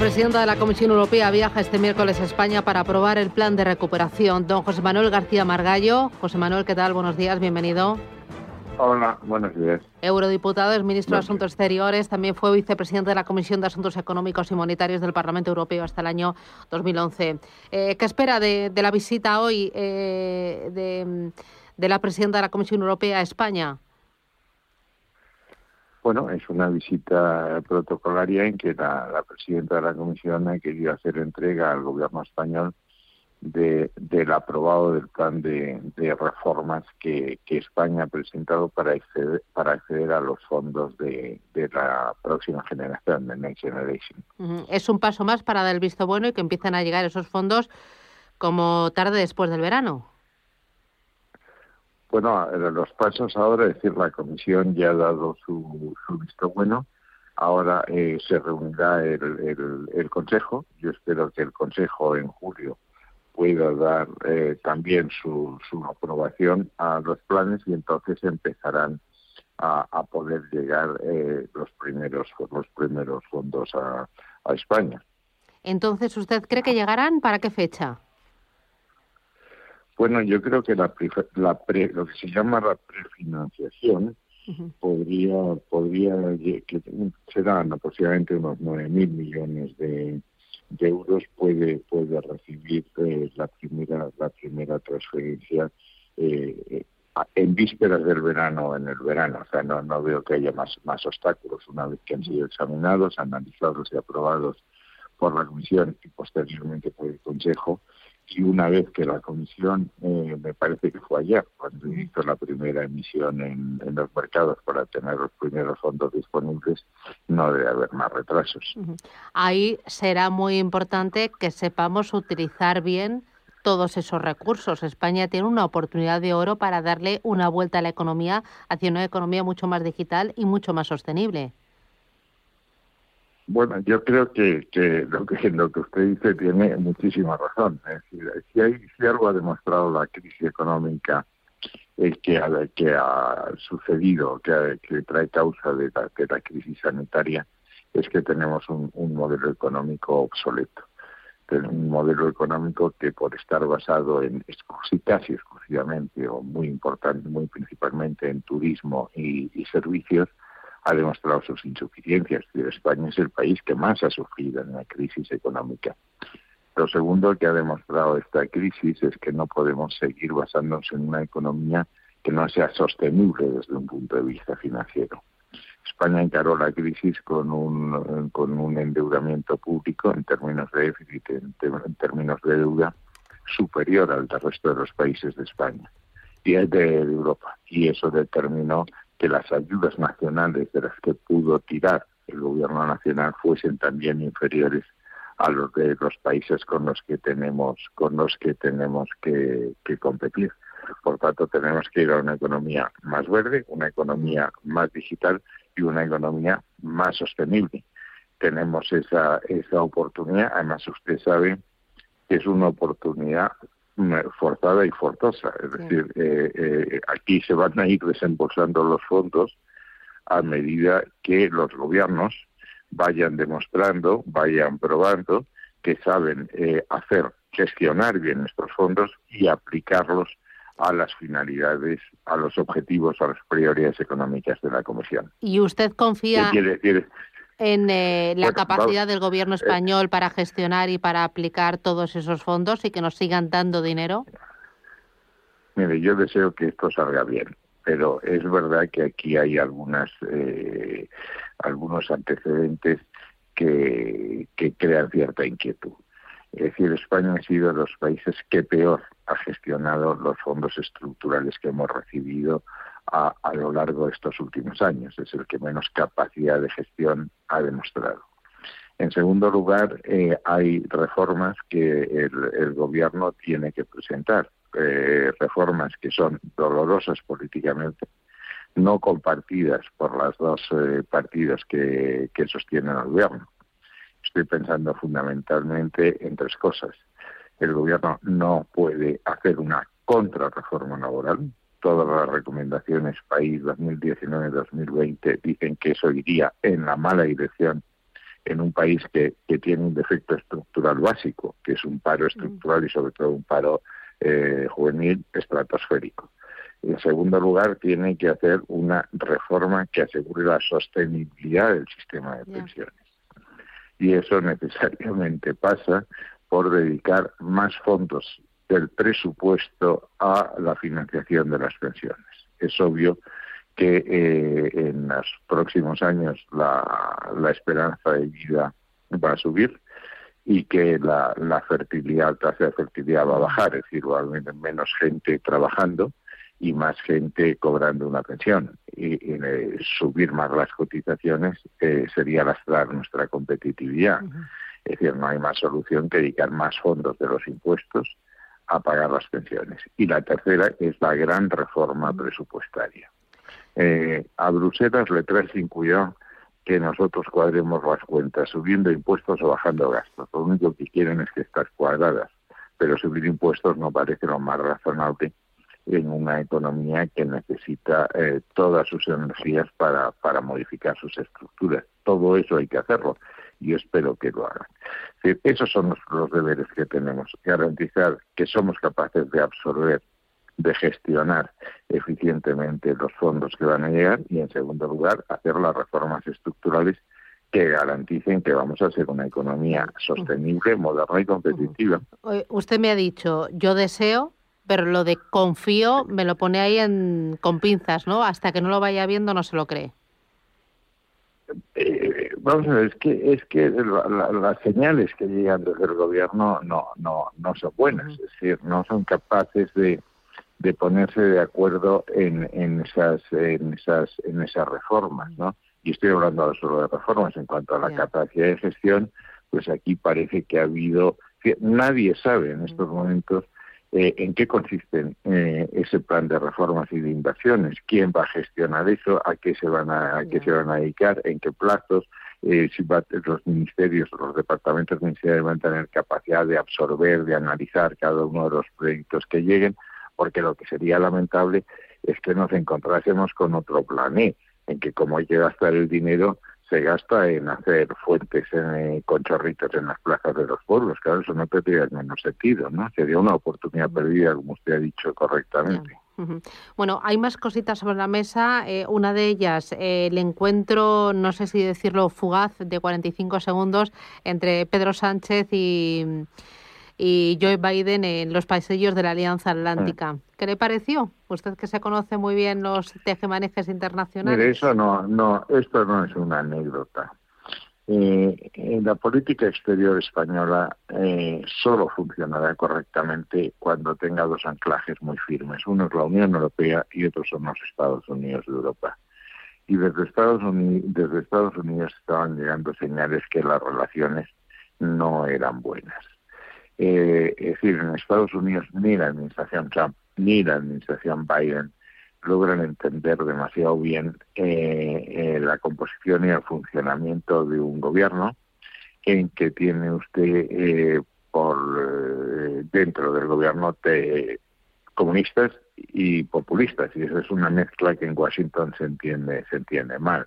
presidenta de la Comisión Europea viaja este miércoles a España para aprobar el plan de recuperación. Don José Manuel García Margallo. José Manuel, ¿qué tal? Buenos días, bienvenido. Hola, buenos días. Eurodiputado, es ministro de Asuntos Exteriores, también fue vicepresidente de la Comisión de Asuntos Económicos y Monetarios del Parlamento Europeo hasta el año 2011. Eh, ¿Qué espera de, la visita hoy eh, de, de la presidenta de la Comisión Europea a España? Bueno, es una visita protocolaria en que la, presidenta de la Comisión ha querido hacer entrega al gobierno español de, del aprobado del plan de, reformas que, España ha presentado para acceder, para acceder a los fondos de, la próxima generación, de Next Generation. Es un paso más para dar el visto bueno y que empiecen a llegar esos fondos como tarde después del verano. Bueno, los pasos ahora, es decir, la comisión ya ha dado su, visto bueno. Ahora eh, se reunirá el, el, Consejo. Yo espero que el Consejo en julio pueda dar eh, también su, su aprobación a los planes y entonces empezarán a, a poder llegar eh, los primeros los primeros fondos a, a España. Entonces, ¿usted cree que llegarán? ¿Para qué fecha? Bueno, yo creo que la, la lo que se llama la prefinanciación podría, podría que serán aproximadamente unos 9.000 millones de, euros, puede, puede recibir eh, la primera la primera transferencia eh, en vísperas del verano en el verano. O sea, no, no veo que haya más, más obstáculos una vez que han sido examinados, analizados y aprobados por la Comisión y posteriormente por el Consejo y una vez que la comisión, eh, me parece que fue ayer, cuando hizo la primera emisión en, los mercados para tener los primeros fondos disponibles, no debe haber más retrasos. Ahí será muy importante que sepamos utilizar bien todos esos recursos. España tiene una oportunidad de oro para darle una vuelta a la economía hacia una economía mucho más digital y mucho más sostenible. Bueno, yo creo que, lo que lo que usted dice tiene muchísima razón. Decir, si, hay, si algo ha demostrado la crisis económica que, ha, sucedido, que, que trae causa de la, de crisis sanitaria, es que tenemos un, modelo económico obsoleto. Un modelo económico que por estar basado en casi exclusivamente o muy importante, muy principalmente en turismo y servicios, ha demostrado sus insuficiencias. España es el país que más ha sufrido en la crisis económica. Lo segundo que ha demostrado esta crisis es que no podemos seguir basándonos en una economía que no sea sostenible desde un punto de vista financiero. España encaró la crisis con un, con un endeudamiento público en términos de déficit, en, términos de deuda, superior al del resto de los países de España y de Europa. Y eso determinó que las ayudas nacionales de las que pudo tirar el gobierno nacional fuesen también inferiores a los de los países con los que tenemos con los que tenemos que, competir. Por tanto, tenemos que ir a una economía más verde, una economía más digital y una economía más sostenible. Tenemos esa esa oportunidad. Además, usted sabe que es una oportunidad forzada y forzosa. Es decir, eh, eh, aquí se van a ir desembolsando los fondos a medida que los gobiernos vayan demostrando, vayan probando que saben eh, hacer, gestionar bien estos fondos y aplicarlos a las finalidades, a los objetivos, a las prioridades económicas de la Comisión. ¿Y usted confía? En eh, la capacidad del gobierno eh, español para gestionar y para aplicar todos esos fondos y que nos sigan dando dinero? Mire, yo deseo que esto salga bien, pero es verdad que aquí hay algunas eh, algunos antecedentes que, que crean cierta inquietud. Es decir, España ha sido de los países que peor ha gestionado los fondos estructurales que hemos recibido a, lo largo de estos últimos años. Es el que menos capacidad de gestión ha demostrado. En segundo lugar, eh, hay reformas que el, gobierno tiene que presentar, eh, reformas que son dolorosas políticamente, no compartidas por las dos eh, partidos que, que sostienen al gobierno. Estoy pensando fundamentalmente en tres cosas. El gobierno no puede hacer una contrarreforma laboral, todas las recomendaciones país 2019-2020 dicen que eso iría en la mala dirección en un país que, que tiene un defecto estructural básico, que es un paro estructural y sobre todo un paro eh, juvenil estratosférico. En segundo lugar, tiene que hacer una reforma que asegure la sostenibilidad del sistema de pensiones. Y eso necesariamente pasa por dedicar más fondos del presupuesto a la financiación de las pensiones. Es obvio que eh, en los próximos años la, la, esperanza de vida va a subir y que la, la fertilidad, la tasa de fertilidad va a bajar, es decir, va a haber menos gente trabajando y más gente cobrando una pensión. Y, eh, subir más las cotizaciones eh, sería lastrar nuestra competitividad. Es decir, no hay más solución que dedicar más fondos de los impuestos a pagar las pensiones. Y la tercera es la gran reforma presupuestaria. Eh, a Bruselas le trae sin cuidado que nosotros cuadremos las cuentas, subiendo impuestos o bajando gastos. Lo único que quieren es que estas cuadradas, pero subir impuestos no parece lo más razonable en una economía que necesita eh, todas sus energías para, para modificar sus estructuras. Todo eso hay que hacerlo y espero que lo hagan. esos son los, deberes que tenemos, garantizar que somos capaces de absorber, de gestionar eficientemente los fondos que van a llegar y, en segundo lugar, hacer las reformas estructurales que garanticen que vamos a ser una economía sostenible, moderna y competitiva. Usted me ha dicho, yo deseo pero lo de confío me lo pone ahí en, con pinzas, ¿no? Hasta que no lo vaya viendo no se lo cree. Eh, vamos a ver, es que es que las señales que llegan desde el gobierno no no no son buenas, es decir, no son capaces de, de ponerse de acuerdo en, en esas en esas en esas reformas, ¿no? Y estoy hablando solo de reformas. En cuanto a la capacidad de gestión, pues aquí parece que ha habido nadie sabe en estos momentos eh, en qué consisten eh, ese plan de reformas y de inversiones, quién va a gestionar eso, a qué se van a, qué se van a dedicar, en qué plazos, eh, si los ministerios, los departamentos ministeriales van a tener capacidad de absorber, de analizar cada uno de los proyectos que lleguen, porque lo que sería lamentable es que nos encontrásemos con otro plan en que como hay que gastar el dinero, se gasta en hacer fuentes en, con chorritos en las plazas de los pueblos. Claro, eso no tendría el menos sentido, ¿no? Sería una oportunidad perdida, como usted ha dicho correctamente. Bueno, hay más cositas sobre la mesa. Eh, una de ellas, eh, el encuentro, no sé si decirlo fugaz, de 45 segundos entre Pedro Sánchez y, y Joe Biden en los pasillos de la Alianza Atlántica. Mm. ¿Qué le pareció? Usted que se conoce muy bien los tejemanejes internacionales. Mire, eso no, no, esto no es una anécdota. Eh, la política exterior española eh, solo funcionará correctamente cuando tenga dos anclajes muy firmes. Uno es la Unión Europea y otro son los Estados Unidos de Europa. Y desde Estados Unidos, desde Estados Unidos estaban llegando señales que las relaciones no eran buenas. Eh, es decir, en Estados Unidos ni la administración Trump ni la administración Biden logran entender demasiado bien eh, eh, la composición y el funcionamiento de un gobierno en que tiene usted por dentro del gobierno de comunistas y populistas. Y esa es una mezcla que en Washington se entiende se entiende mal.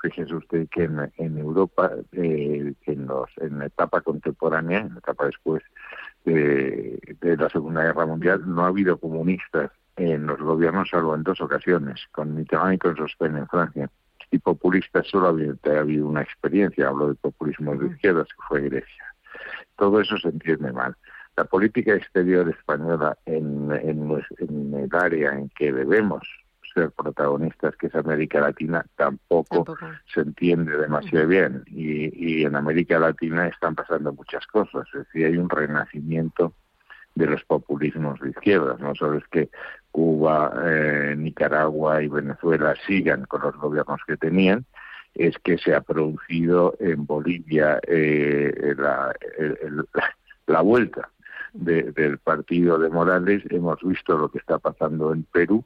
Fíjese usted que en, Europa, eh, en, los, en la etapa contemporánea, en la etapa después de, la Segunda Guerra Mundial, no ha habido comunistas en los gobiernos salvo en dos ocasiones, con Mitterrand y con Jospin en Francia. Y populistas solo ha habido, una experiencia, hablo de populismo de izquierdas, que fue Grecia. Todo eso se entiende mal. La política exterior española en, en, en el área en que debemos ser protagonistas, que es América Latina, tampoco, se entiende demasiado bien. Y, en América Latina están pasando muchas cosas. Es decir, hay un renacimiento de los populismos de izquierdas. No solo es que Cuba, eh, Nicaragua y Venezuela sigan con los gobiernos que tenían, es que se ha producido en Bolivia eh, la, vuelta del partido de Morales. Hemos visto lo que está pasando en Perú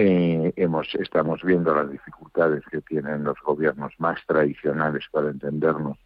eh, hemos, estamos viendo las dificultades que tienen los gobiernos más tradicionales para entendernos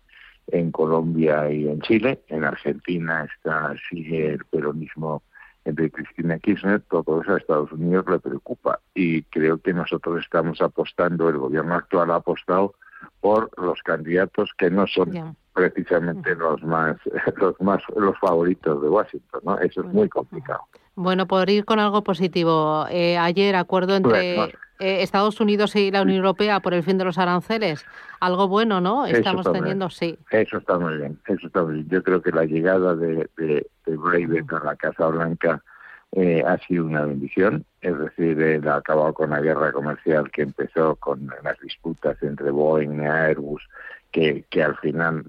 en Colombia y en Chile. En Argentina está sigue el peronismo de Cristina Kirchner. Todo eso a Estados Unidos le preocupa y creo que nosotros estamos apostando, el gobierno actual ha apostado por los candidatos que no son precisamente los más los más los favoritos de Washington, ¿no? Eso es muy complicado. Bueno, por ir con algo positivo, eh, ayer acuerdo entre eh, Estados Unidos y la Unión Europea por el fin de los aranceles, algo bueno, ¿no? Estamos teniendo, sí. Eso está muy bien, eso está muy bien. Yo creo que la llegada de, de, de a la Casa Blanca eh, ha sido una bendición, es decir, él ha acabado con la guerra comercial que empezó con las disputas entre Boeing y Airbus que, que al final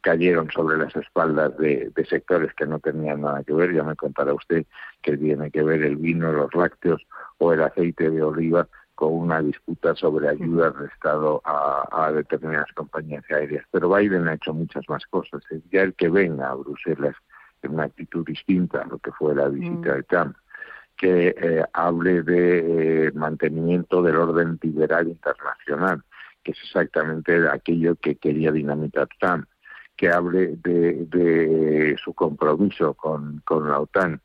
cayeron sobre las espaldas de, sectores que no tenían nada que ver. Ya me contará usted que tiene que ver el vino, los lácteos o el aceite de oliva con una disputa sobre ayudas de Estado a, determinadas compañías aéreas. Pero Biden ha hecho muchas más cosas. Ya el que venga a Bruselas en una actitud distinta a lo que fue la visita de Trump, que eh, hable de eh, mantenimiento del orden liberal internacional, que es exactamente aquello que quería dinamitar Trump, que hable de, su compromiso con, la OTAN,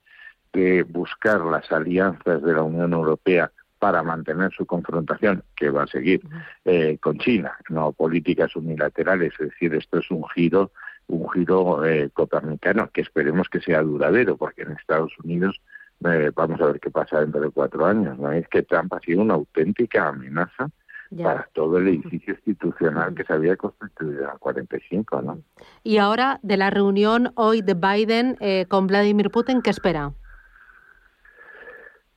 de buscar las alianzas de la Unión Europea para mantener su confrontación, que va a seguir eh, con China, no políticas unilaterales, es decir, esto es un giro, un giro eh, copernicano que esperemos que sea duradero, porque en Estados Unidos eh, vamos a ver qué pasa dentro de cuatro años, ¿no? Es que Trump ha sido una auténtica amenaza para todo el edificio institucional que se había constituido en el 45, ¿no? Y ahora, de la reunión hoy de Biden eh, con Vladimir Putin, ¿qué espera?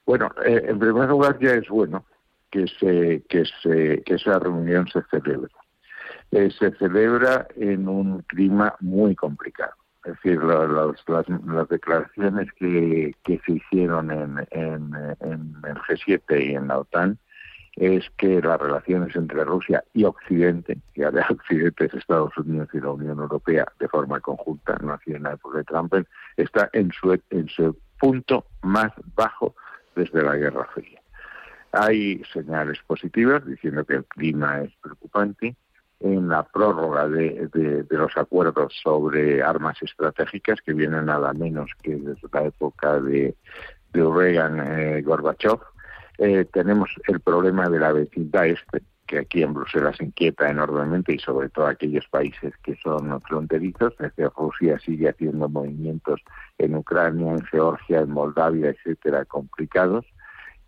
Bueno, eh, en primer lugar ya es bueno que se que se que esa reunión se celebre. Eh, se celebra en un clima muy complicado. Es decir, las, las, declaraciones que, que se hicieron en, en, en el G7 y en la OTAN es que las relaciones entre Rusia y Occidente, y ahora Occidente es Estados Unidos y la Unión Europea de forma conjunta, no así en la época de Trump, está en su, en su punto más bajo desde la Guerra Fría. Hay señales positivas diciendo que el clima es preocupante. En la prórroga de, de, los acuerdos sobre armas estratégicas, que vienen nada menos que desde la época de, de Reagan-Gorbachev, eh, eh, tenemos el problema de la vecindad este, que aquí en Bruselas inquieta enormemente y sobre todo aquellos países que son fronterizos. Desde Rusia sigue haciendo movimientos en Ucrania, en Georgia, en Moldavia, etcétera, complicados.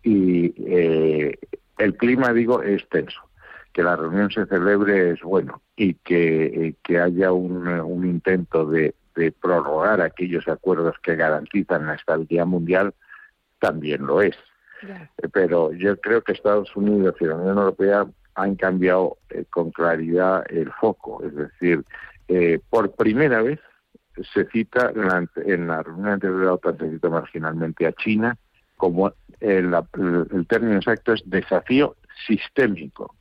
Y eh, el clima, digo, es tenso. Que la reunión se celebre es bueno y que, eh, que haya un, un intento de, de prorrogar aquellos acuerdos que garantizan la estabilidad mundial también lo es. Pero yo creo que Estados Unidos y la Unión Europea han cambiado eh, con claridad el foco. Es decir, eh, por primera vez se cita en la, en la reunión anterior de la OTAN, se cita marginalmente a China como el, el término exacto es desafío sistémico.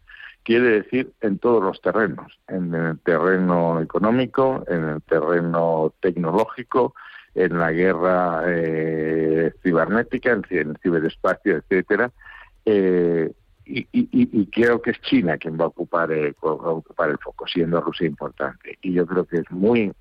Quiere decir en todos los terrenos, en el terreno económico, en el terreno tecnológico, en la guerra eh, cibernética, en, el ciberespacio, etcétera. Eh, y, y, y, creo que es China quien va a ocupar, va a ocupar el foco, siendo Rusia importante. Y yo creo que es muy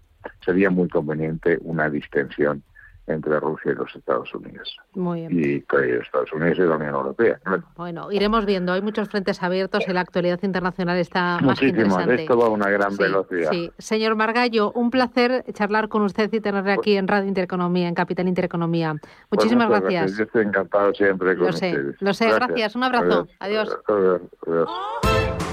sería muy conveniente una distensión entre Rusia y los Estados Unidos. Muy bien. Y Estados Unidos y la Unión Europea. Bueno, iremos viendo. Hay muchos frentes abiertos y la actualidad internacional está más que interesante. Esto va a una gran velocidad. Sí. Señor Margallo, un placer charlar con usted y tenerle aquí en Radio Intereconomía, en Capital Intereconomía. Pues Muchísimas gracias. Yo estoy encantado siempre con lo sé, ustedes. Lo sé, gracias. Un abrazo. Adiós. Adiós.